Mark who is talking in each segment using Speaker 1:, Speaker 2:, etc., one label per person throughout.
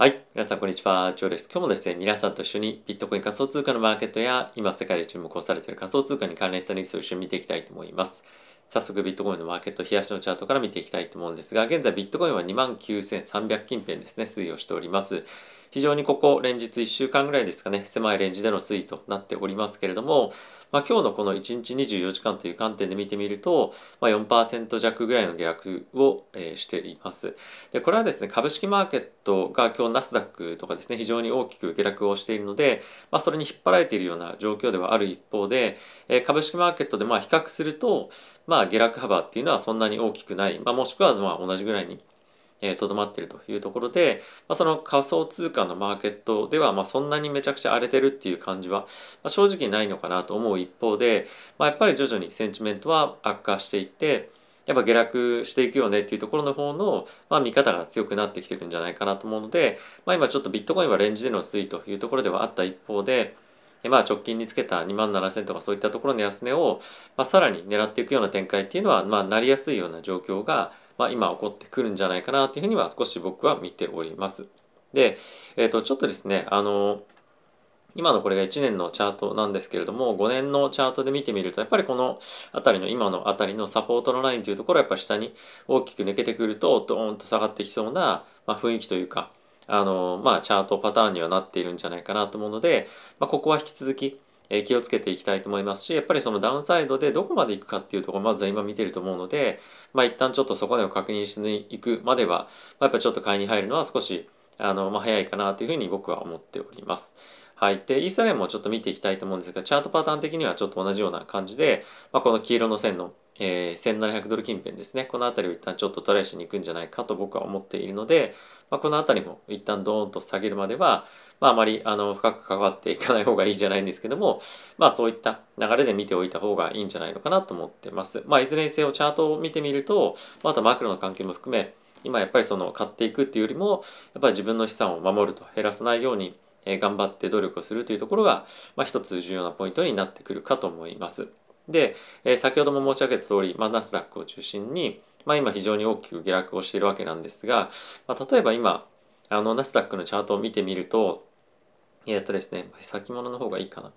Speaker 1: はい。皆さん、こんにちは。ジョーです。今日もですね、皆さんと一緒にビットコイン仮想通貨のマーケットや、今世界で注目をされている仮想通貨に関連したニュースを一緒に見ていきたいと思います。早速、ビットコインのマーケット、冷やしのチャートから見ていきたいと思うんですが、現在ビットコインは29,300近辺ですね、推移をしております。非常にここ連日1週間ぐらいですかね、狭いレンジでの推移となっておりますけれども、まあ、今日のこの1日24時間という観点で見てみると、まあ、4%弱ぐらいの下落を、え、しています。で、これはですね、株式マーケットが今日ナスダックとかですね、非常に大きく下落をしているので、まあ、それに引っ張られているような状況ではある一方で、え、株式マーケットでまあ比較すると、まあ、下落幅っていうのはそんなに大きくない、まあ、もしくはまあ同じぐらいにとどまっているというところで、まあ、その仮想通貨のマーケットでは、まあ、そんなにめちゃくちゃ荒れてるっていう感じは、まあ、正直ないのかなと思う一方で、まあ、やっぱり徐々にセンチメントは悪化していってやっぱ下落していくよねっていうところの方の、まあ、見方が強くなってきてるんじゃないかなと思うので、まあ、今ちょっとビットコインはレンジでの推移というところではあった一方で、まあ、直近につけた2万7000とかそういったところの安値を、まあ、さらに狙っていくような展開っていうのは、まあ、なりやすいような状況が、まあ、今起こってくるんじゃないかなというふうには少し僕は見ております。で、え、ー、と、ちょっとですね、あの、今のこれが1年のチャートなんですけれども、5年のチャートで見てみると、やっぱりこの辺りの今の辺りのサポートのラインというところはやっぱ下に大きく抜けてくると、ドーンと下がってきそうな、まあ、雰囲気というか、あの、まあ、チャートパターンにはなっているんじゃないかなと思うので、まあ、ここは引き続き、え気をつけていきたいと思いますし、やっぱりそのダウンサイドでどこまで行くかっていうところまずは今見てると思うので、まあ一旦ちょっとそこでを確認しに行くまでは、まあ、やっぱちょっと買いに入るのは少し、あの、まあ早いかなというふうに僕は思っております。はい。で、イーサレムもちょっと見ていきたいと思うんですが、チャートパターン的にはちょっと同じような感じで、まあ、この黄色の線の、えー、1700ドル近辺ですね。この辺りを一旦ちょっとトライしに行くんじゃないかと僕は思っているので、まあ、この辺りも一旦ドーンと下げるまでは、まあ、あまりあの深く関わっていかない方がいいじゃないんですけども、まあ、そういった流れで見ておいた方がいいんじゃないのかなと思ってます。まあ、いずれにせよチャートを見てみると、またマクロの関係も含め、今やっぱりその買っていくっていうよりも、やっぱり自分の資産を守ると減らさないように、頑張って努力をするというところが、まあ、一つ重要なポイントになってくるかと思います。で、え先ほども申し上げた通り、まあ、ナスダックを中心に、まあ、今非常に大きく下落をしているわけなんですが、まあ、例えば今あのナスダックのチャートを見てみるとえっ、とですね先物の方がいいかな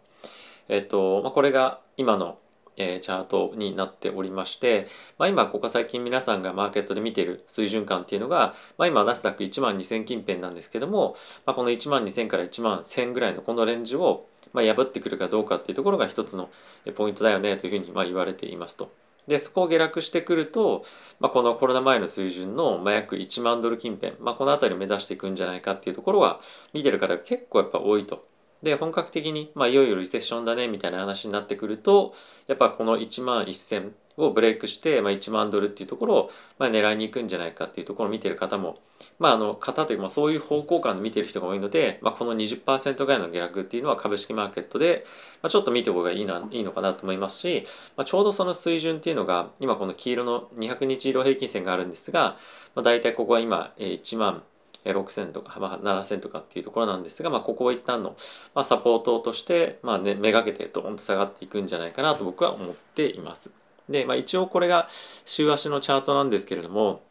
Speaker 1: えっ、と、まあ、これが今のえー、チャートになっておりまして、まあ、今ここ最近皆さんがマーケットで見ている水準感っていうのが、まあ、今ナスダック1万2000近辺なんですけども、まあ、この1万2000から1万1000ぐらいのこのレンジを、まあ、破ってくるかどうかっていうところが一つのポイントだよねというふうにまあ言われていますと。でそこを下落してくると、まあ、このコロナ前の水準の、まあ、約1万ドル近辺、まあ、この辺りを目指していくんじゃないかっていうところは見てる方が結構やっぱ多いと。で本格的に、まあ、いよいよリセッションだねみたいな話になってくるとやっぱこの1万1000をブレイクして、まあ、1万ドルっていうところを、まあ、狙いに行くんじゃないかっていうところを見てる方も、まあ、あの方というか、まあ、そういう方向感で見てる人が多いので、まあ、この20%ぐらいの下落っていうのは株式マーケットで、まあ、ちょっと見てお方がいいないいのかなと思いますし、まあ、ちょうどその水準っていうのが今この黄色の200日移動平均線があるんですが、まあ、大体ここは今1万6000とか、まあ、7000とかっていうところなんですが、まあ、ここを一旦の、まあ、サポートとして、まあね、めがけてドーンと下がっていくんじゃないかなと僕は思っています。で、まあ、一応これが週足のチャートなんですけれども、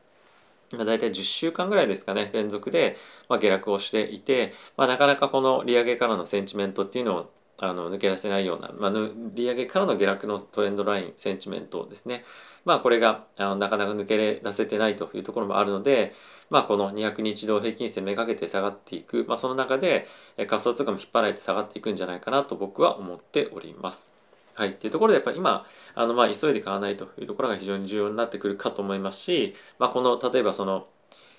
Speaker 1: まあ、大体10週間ぐらいですかね連続で、まあ、下落をしていて、まあ、なかなかこの利上げからのセンチメントっていうのをあの抜け出せないような、まあ、利上げからの下落のトレンドラインセンチメントですねまあこれがあのなかなか抜け出せてないというところもあるのでまあこの200日移動平均線めがけて下がっていく、まあ、その中で仮想通貨も引っ張られて下がっていくんじゃないかなと僕は思っております。はい、っていうところでやっぱり今あのまあ急いで買わないというところが非常に重要になってくるかと思いますし、まあ、この例えばその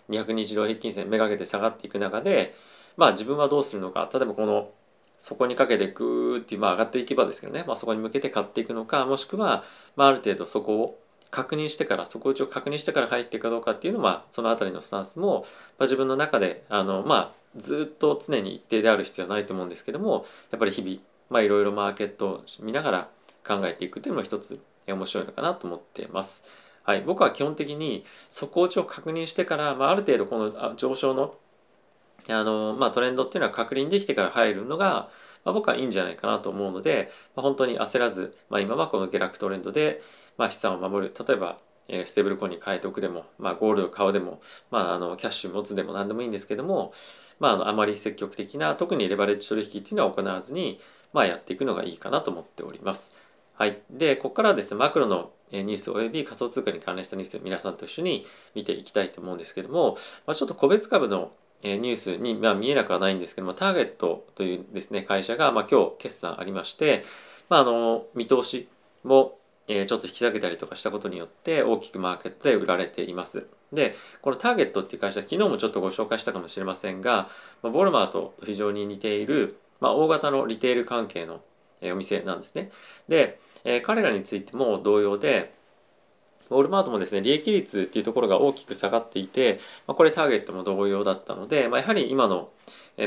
Speaker 1: 200日移動平均線めがけて下がっていく中で、まあ、自分はどうするのか例えばこのそこにかけてグーって、まあ、上がっていけばですけどね、まあ、そこに向けて買っていくのかもしくは、まあ、ある程度そこを確認してから底打ちを確認してから入っていくかどうかっていうのはその辺りのスタンスも、まあ、自分の中であの、まあ、ずっと常に一定である必要はないと思うんですけどもやっぱり日々まあ、いろいろマーケットを見ながら考えていくというのも一つ面白いのかなと思っています。はい、僕は基本的に底打ちを確認してから、まあ、ある程度この上昇のあの、まあ、トレンドっていうのは確認できてから入るのが、まあ、僕はいいんじゃないかなと思うので、まあ、本当に焦らず、まあ、今はこの下落トレンドで、まあ、資産を守る例えばえステーブルコインに変えておくでも、まあ、ゴールド買うでも、まあ、あのキャッシュ持つでも何でもいいんですけども、まあ、あのあまり積極的な特にレバレッジ取引っていうのは行わずに、まあ、やっていくのがいいかなと思っております。はい、でここからですねマクロのニュースおよび仮想通貨に関連したニュースを皆さんと一緒に見ていきたいと思うんですけども、まあ、ちょっと個別株のニュースに、まあ、見えなくはないんですけどもターゲットというですね会社が、まあ、今日決算ありまして、まあ、あの見通しもえちょっと引き下げたりとかしたことによって大きくマーケットで売られています。で、このターゲットっていう会社、昨日もちょっとご紹介したかもしれませんが、まボルマーと非常に似ている、まあ、大型のリテール関係のお店なんですね。で、え彼らについても同様で、ウォルマートもですね、利益率っていうところが大きく下がっていて、ま、これターゲットも同様だったので、ま、やはり今の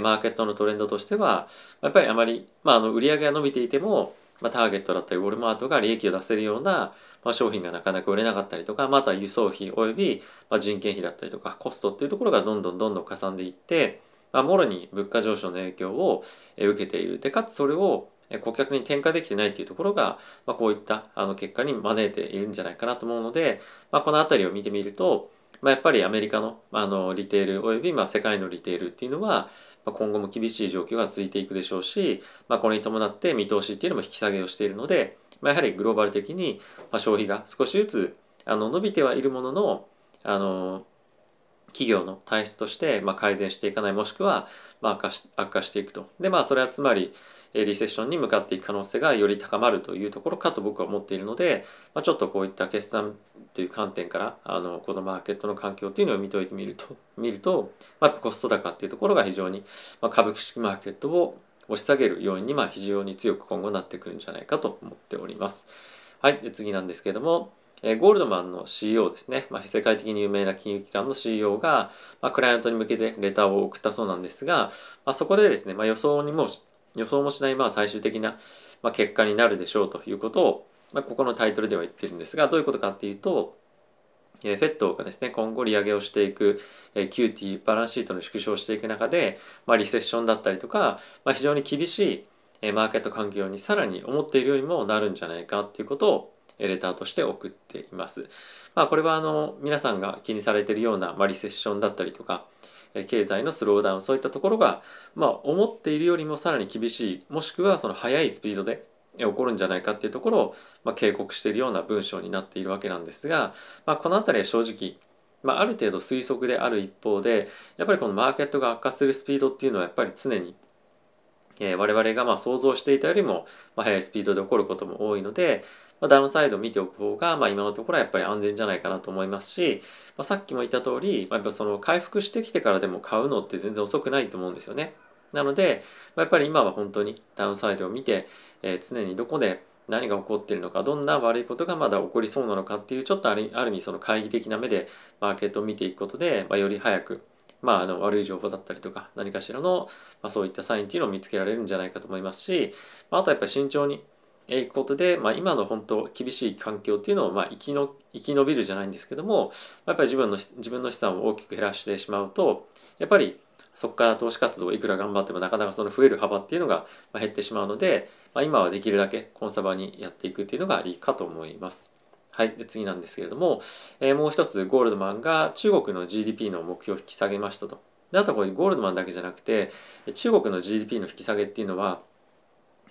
Speaker 1: マーケットのトレンドとしては、やっぱりあまり、まあ、あの売上が伸びていても、ま、ターゲットだったりウォルマートが利益を出せるような、ま、商品がなかなか売れなかったりとか、まあ、あとは輸送費および、ま、人件費だったりとかコストっていうところがどんどんどんどんかさんでいって、まあ、もろに物価上昇の影響を受けている。でかつそれを顧客に転嫁できてないっていうところが、まあ、こういったあの結果に招いているんじゃないかなと思うので、まあ、この辺りを見てみると、まあ、やっぱりアメリカのあのリテールおよびまあ世界のリテールっていうのは、ま今後も厳しい状況が続いていくでしょうし、まあ、これに伴って見通しっていうのも引き下げをしているので、まあ、やはりグローバル的にま消費が少しずつあの伸びてはいるもののあの企業の体質としてまあ改善していかないもしくはまあ悪化し悪化していくとでまあそれはつまりリセッションに向かっていく可能性がより高まるというところかと僕は思っているので、まあ、ちょっとこういった決算という観点からあのこのマーケットの環境というのを見といてみると 見ると、まあ、コスト高っていうところが非常に、まあ、株式マーケットを押し下げる要因にまあ非常に強く今後なってくるんじゃないかと思っております。はい、で次なんですけれども、え、ゴールドマンの CEO ですね、まあ、世界的に有名な金融機関の CEO が、まあ、クライアントに向けてレターを送ったそうなんですが、まあ、そこでですね、まあ、予想にも予想もしないまあ最終的な、結果になるでしょうということを、まあ、ここのタイトルでは言ってるんですがどういうことかっていうとえー、フェットがですね今後利上げをしていく、えー、QT バランスシートの縮小していく中で、まあ、リセッションだったりとか、まあ、非常に厳しい、マーケット環境にさらに思っているよりもなるんじゃないかっていうことをレターとして送っています。まあ、これはあの皆さんが気にされているような、ま、リセッションだったりとか、経済のスローダウンそういったところが、まあ、思っているよりもさらに厳しいもしくはその速いスピードで起こるんじゃないかっていうところを、まあ、警告しているような文章になっているわけなんですが、まあ、この辺りは正直、まあ、ある程度推測である一方でやっぱりこのマーケットが悪化するスピードっていうのはやっぱり常にえー、我々がま想像していたよりも、ま、速いスピードで起こることも多いので、まあ、ダウンサイドを見ておく方が、まあ、今のところはやっぱり安全じゃないかなと思いますし、まあ、さっきも言った通り、まあ、やっぱその回復してきてからでも買うのって全然遅くないと思うんですよね。なので、まあ、やっぱり今は本当にダウンサイドを見て、えー、常にどこで何が起こっているのかどんな悪いことがまだ起こりそうなのかっていうちょっとあるある意味その懐疑的な目でマーケットを見ていくことで、まあ、より早くまあ、あの悪い情報だったりとか何かしらの、まあ、そういったサインっていうのを見つけられるんじゃないかと思いますし、まあ、あとはやっぱり慎重にいくことで、まあ、今の本当厳しい環境っていうのを、まあ、生きの生き延びるじゃないんですけどもやっぱり自分の自分の資産を大きく減らしてしまうとやっぱりそこから投資活動をいくら頑張ってもなかなかその増える幅っていうのが減ってしまうので、まあ、今はできるだけコンサバにやっていくっていうのがいいかと思います。はい、で次なんですけれども、えー、もう一つゴールドマンが中国の GDP の目標を引き下げましたと。であとこれゴールドマンだけじゃなくて中国の GDP の引き下げっていうのは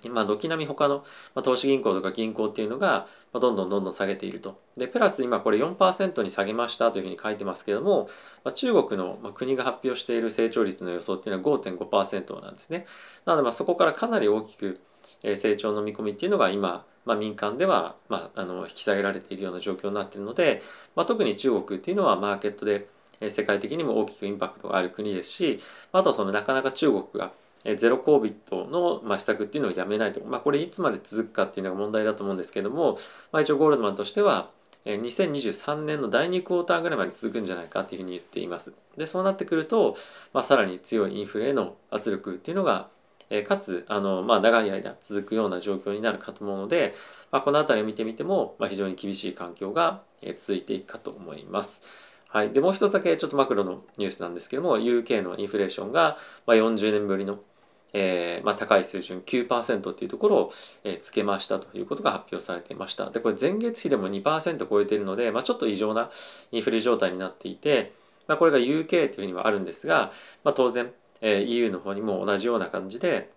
Speaker 1: まあ、軒並み他の、まあ、投資銀行とか銀行っていうのが、まあ、どんどんどんどん下げていると。で、プラス今これ4%に下げましたというふうに書いてますけども、まあ、中国の、まあ、国が発表している成長率の予想っていうのは5.5%なんですね。なのでまそこからかなり大きくえ成長の見込みっていうのが今、まあ、民間では、まあ、あの引き下げられているような状況になっているので、まあ、特に中国っていうのはマーケットで世界的にも大きくインパクトがある国ですしあとはそのなかなか中国がゼロコービットの、ま、施策っていうのをやめないと、まあ、これいつまで続くかっていうのが問題だと思うんですけども、まあ、一応ゴールドマンとしては2023年の第2クォーターぐらいまで続くんじゃないかっていうふうに言っています。でそうなってくると、まあ、さらに強いインフレへの圧力っていうのがえかつあの、まあ、長い間続くような状況になるかと思うので、まあ、この辺りを見てみても、まあ、非常に厳しい環境が続いていくかと思います。はい、でもう一つだけちょっとマクロのニュースなんですけども UK のインフレーションが、ま40年ぶりのえー、まあ、高い水準9%っていうところを、えつけましたということが発表されていました。でこれ前月比でも2%超えているので、まあ、ちょっと異常なインフレ状態になっていて、まあ、これが UK というふうにはあるんですが、まあ、当然、え EU の方にも同じような感じで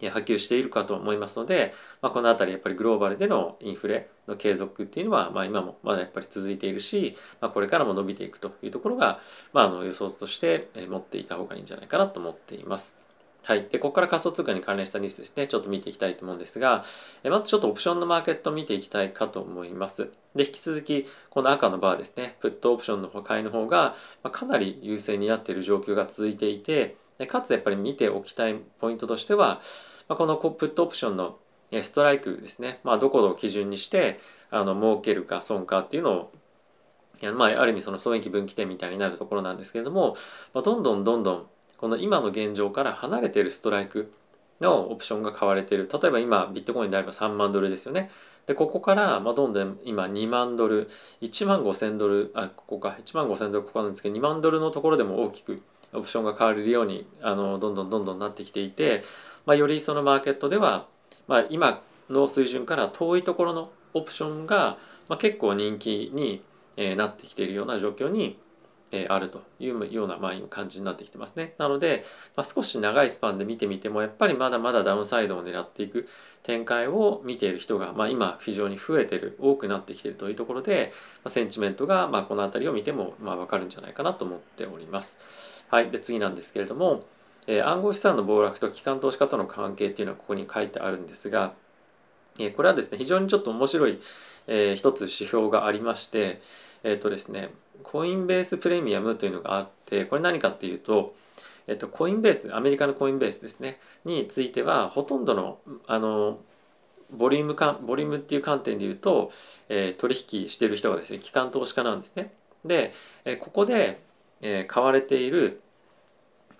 Speaker 1: 波及しているかと思いますので、まあ、この辺りやっぱりグローバルでのインフレの継続っていうのは、まあ、今もまだやっぱり続いているし、まあ、これからも伸びていくというところが、まあ、あの予想として持っていた方がいいんじゃないかなと思っています。はい。で、ここから仮想通貨に関連したニュースですね、ちょっと見ていきたいと思うんですが、えまずちょっとオプションのマーケット見ていきたいかと思います。で、引き続き、この赤のバーですね、プットオプションの買いの方が、まかなり優勢になっている状況が続いていて、でかつやっぱり見ておきたいポイントとしては、まこのプットオプションのストライクですね、まあ、どこを基準にしてあの儲けるか損かっていうのをまあ、ある意味その損益分岐点みたいになるところなんですけれども、まあ、どんどんどんどんこの今の現状から離れているストライクのオプションが買われている。例えば今ビットコインであれば3万ドルですよね。でここからまあどんどん今2万ドル1万5千ドルあここか。1万5千ドルここなんですけど2万ドルのところでも大きくオプションが買われるようにあのどんどんどんどんなってきていて、まあ、よりそのマーケットでは、まあ、今の水準から遠いところのオプションが、まあ、結構人気に、えー、なってきているような状況にえあるというような、ま、感じになってきてますね。なので、まあ、少し長いスパンで見てみてもやっぱりまだまだダウンサイドを狙っていく展開を見ている人が、まあ、今非常に増えてる多くなってきてるというところで、まあ、センチメントが、ま、この辺りを見ても、まあ、分かるんじゃないかなと思っております。はい、で次なんですけれども、えー、暗号資産の暴落と機関投資家との関係っていうのはここに書いてあるんですが、え、これはですね非常にちょっと面白い、えー、一つ指標がありましてえっ、ー、とですねコインベースプレミアムというのがあってこれ何かっていうと、えっと、コインベースアメリカのコインベースですねについてはほとんどのあのボリュームかボリュームっていう観点で言うと、え、取引してる人がですね機関投資家なんですね。で、え、ここで、え、買われている、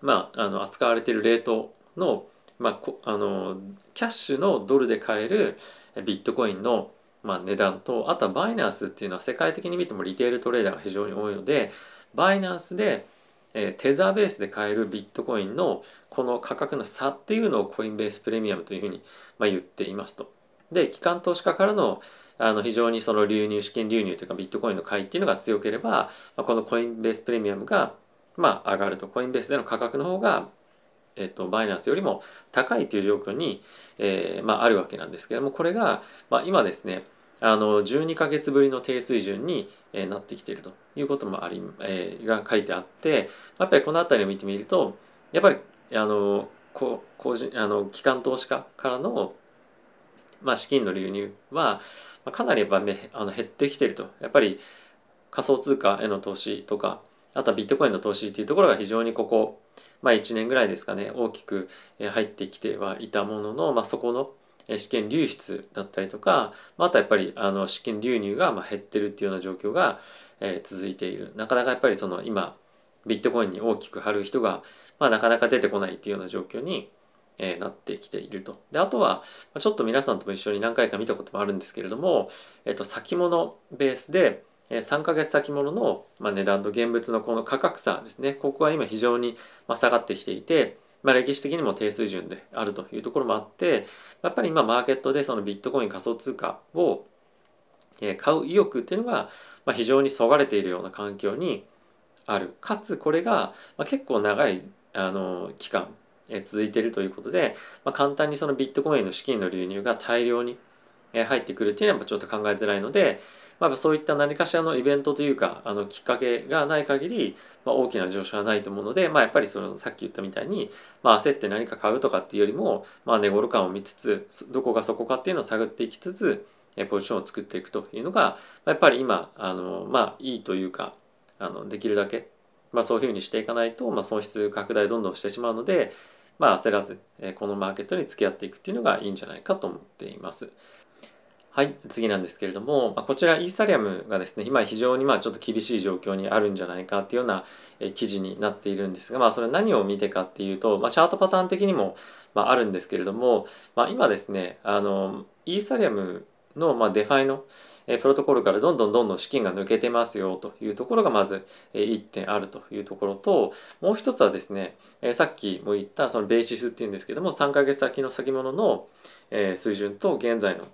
Speaker 1: まあ、あの扱われているレートの,、まあ、あのキャッシュのドルで買えるビットコインのまあ、値段とあとはバイナンスっていうのは世界的に見てもリテールトレーダーが非常に多いのでバイナンスで、えー、テザーベースで買えるビットコインのこの価格の差っていうのをコインベースプレミアムというふうに、まあ、言っていますと。で機関投資家からのあの非常にその流入資金流入というかビットコインの買いっていうのが強ければ、まあ、このコインベースプレミアムが、まあ、上がるとコインベースでの価格の方がえっと、バイナンスよりも高いという状況に、えーまあ、あるわけなんですけれどもこれが、まあ、今ですねあの12ヶ月ぶりの低水準に、えなってきているということもあり、えー、が書いてあってやっぱりこの辺りを見てみるとやっぱりあのこ個人あの機関投資家からの、まあ、資金の流入はかなりやっぱあの減ってきていると。やっぱり仮想通貨への投資とかあとはビットコインの投資というところが非常にここ、まあ、1年ぐらいですかね大きく入ってきてはいたものの、まあ、そこの資金流出だったりとかまあとはやっぱりあの資金流入がま減ってるっていうような状況が、続いているなかなかやっぱりその今ビットコインに大きく貼る人が、まあ、なかなか出てこないっていうような状況に、えなってきていると。であとはちょっと皆さんとも一緒に何回か見たこともあるんですけれども、えっと、先物ベースで3ヶ月先物の値段と現物のこの価格差ですね。ここは今非常に下がってきていてまあ、歴史的にも低水準であるというところもあってやっぱり今マーケットでそのビットコイン仮想通貨を買う意欲っていうのが非常にそがれているような環境にある。かつこれが結構長いあの期間続いているということで、ま、簡単にそのビットコインの資金の流入が大量に入ってくるっていうのはちょっと考えづらいので、まあ、そういった何かしらのイベントというかあのきっかけがない限り、まあ、大きな上昇はないと思うので、まあ、やっぱりそのさっき言ったみたいに、まあ、焦って何か買うとかっていうよりも、まあ、値頃感を見つつどこがそこかっていうのを探っていきつつポジションを作っていくというのがやっぱり今あの、まあ、いいというかあのできるだけ、まあ、そういうふうにしていかないと、まあ、損失拡大どんどんしてしまうので、まあ、焦らずこのマーケットに付き合っていくっていうのがいいんじゃないかと思っています。はい、次なんですけれども、まあ、こちらイーサリアムがですね、今非常にまあちょっと厳しい状況にあるんじゃないかっていうような記事になっているんですが、まあ、それ何を見てかっていうと、まあ、チャートパターン的にもまああるんですけれども、まあ、今ですね、あのイーサリアムの、まあ、 DeFi のプロトコルからどんどんどんどん資金が抜けてますよというところがまず1点あるというところともう一つはですねさっきも言ったそのベーシスっていうんですけども3ヶ月先の先物の水準と現在の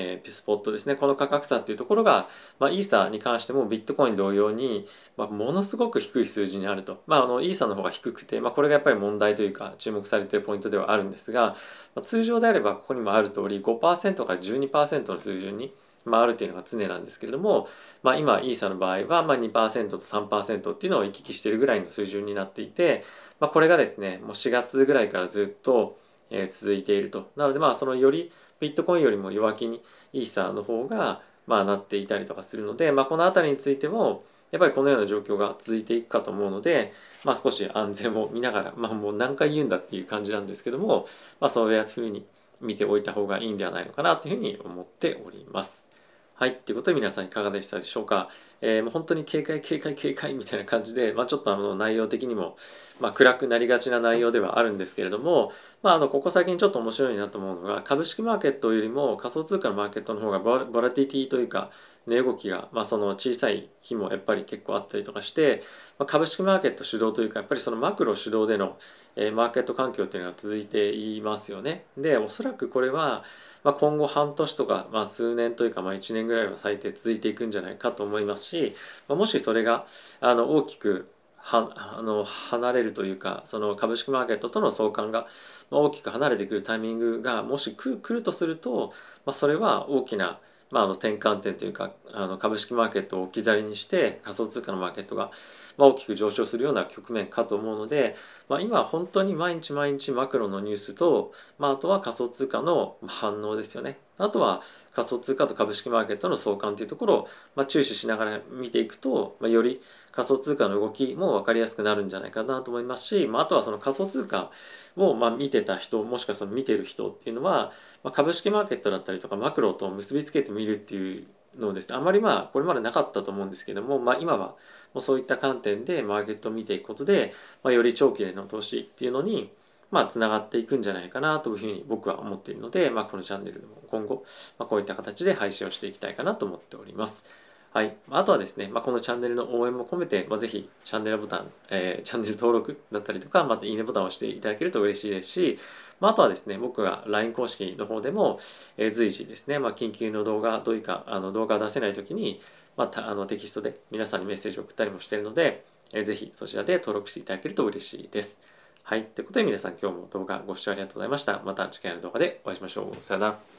Speaker 1: えー、スポットですね。この価格差っていうところが、まあ、イーサに関してもビットコイン同様に、まあ、ものすごく低い数字にあると、まあ、あのイーサの方が低くて、まあ、これがやっぱり問題というか注目されているポイントではあるんですが、まあ、通常であればここにもある通り5%から12%の水準に、まあ、あるというのが常なんですけれども、まあ、今イーサの場合はまあ2%と3%っていうのを行き来してるぐらいの水準になっていて、まあ、これがですねもう4月ぐらいからずっと、え、続いていると。なのでまあそのよりビットコインよりも弱気にイーサの方がまあなっていたりとかするので、まあ、この辺りについてもやっぱりこのような状況が続いていくかと思うので、まあ、少し安全を見ながら、まあ、もう何回言うんだっていう感じなんですけども、まあ、そういうふうに見ておいた方がいいんではないのかなというふうに思っております。はい。ということで皆さんいかがでしたでしょうか？えー、もう本当に警戒警戒警戒みたいな感じで、まあ、ちょっとあの内容的にも、まあ、暗くなりがちな内容ではあるんですけれども、まあ、あのここ最近ちょっと面白いなと思うのが株式マーケットよりも仮想通貨のマーケットの方がボラティティというか値動きが、まあ、その小さい日もやっぱり結構あったりとかして、まあ、株式マーケット主導というかやっぱりそのマクロ主導での、えー、マーケット環境っていうのが続いていますよね。でおそらくこれはまあ、今後半年とか、まあ、数年というか、まあ、1年ぐらいは最低続いていくんじゃないかと思いますし、まあ、もしそれがあの大きくはあの離れるというかその株式マーケットとの相関が大きく離れてくるタイミングがもし来るとすると、まあ、それは大きなまあ、あの転換点というかあの株式マーケットを置き去りにして仮想通貨のマーケットがま大きく上昇するような局面かと思うので、まあ、今本当に毎日毎日マクロのニュースと、まあ、あとは仮想通貨の反応ですよね。あとは仮想通貨と株式マーケットの相関というところを、ま、注視しながら見ていくと、ま、より仮想通貨の動きも分かりやすくなるんじゃないかなと思いますし、まあ、とはその仮想通貨をま見てた人もしかしたら見てる人っていうのは、ま、株式マーケットだったりとかマクロと結びつけてみるっていうのですねあまりまあこれまでなかったと思うんですけども、まあ、今はもうそういった観点でマーケットを見ていくことで、まあ、より長期での投資っていうのにまあ、つながっていくんじゃないかなというふうに僕は思っているので、まあ、このチャンネルでも今後、まあ、こういった形で配信をしていきたいかなと思っております。はい。あとはですね、まあ、このチャンネルの応援も込めて、まあ、ぜひチャンネルボタン、えー、チャンネル登録だったりとか、またいいねボタンを押していただけると嬉しいですし、まあ、あとはですね、僕が LINE 公式の方でも、えー、随時ですね、まあ、緊急の動画、どういうか、あの動画を出せないときに、まあ、あのテキストで皆さんにメッセージを送ったりもしているので、えー、ぜひそちらで登録していただけると嬉しいです。はい。ということで皆さん今日も動画ご視聴ありがとうございました。また次回の動画でお会いしましょう。さよなら。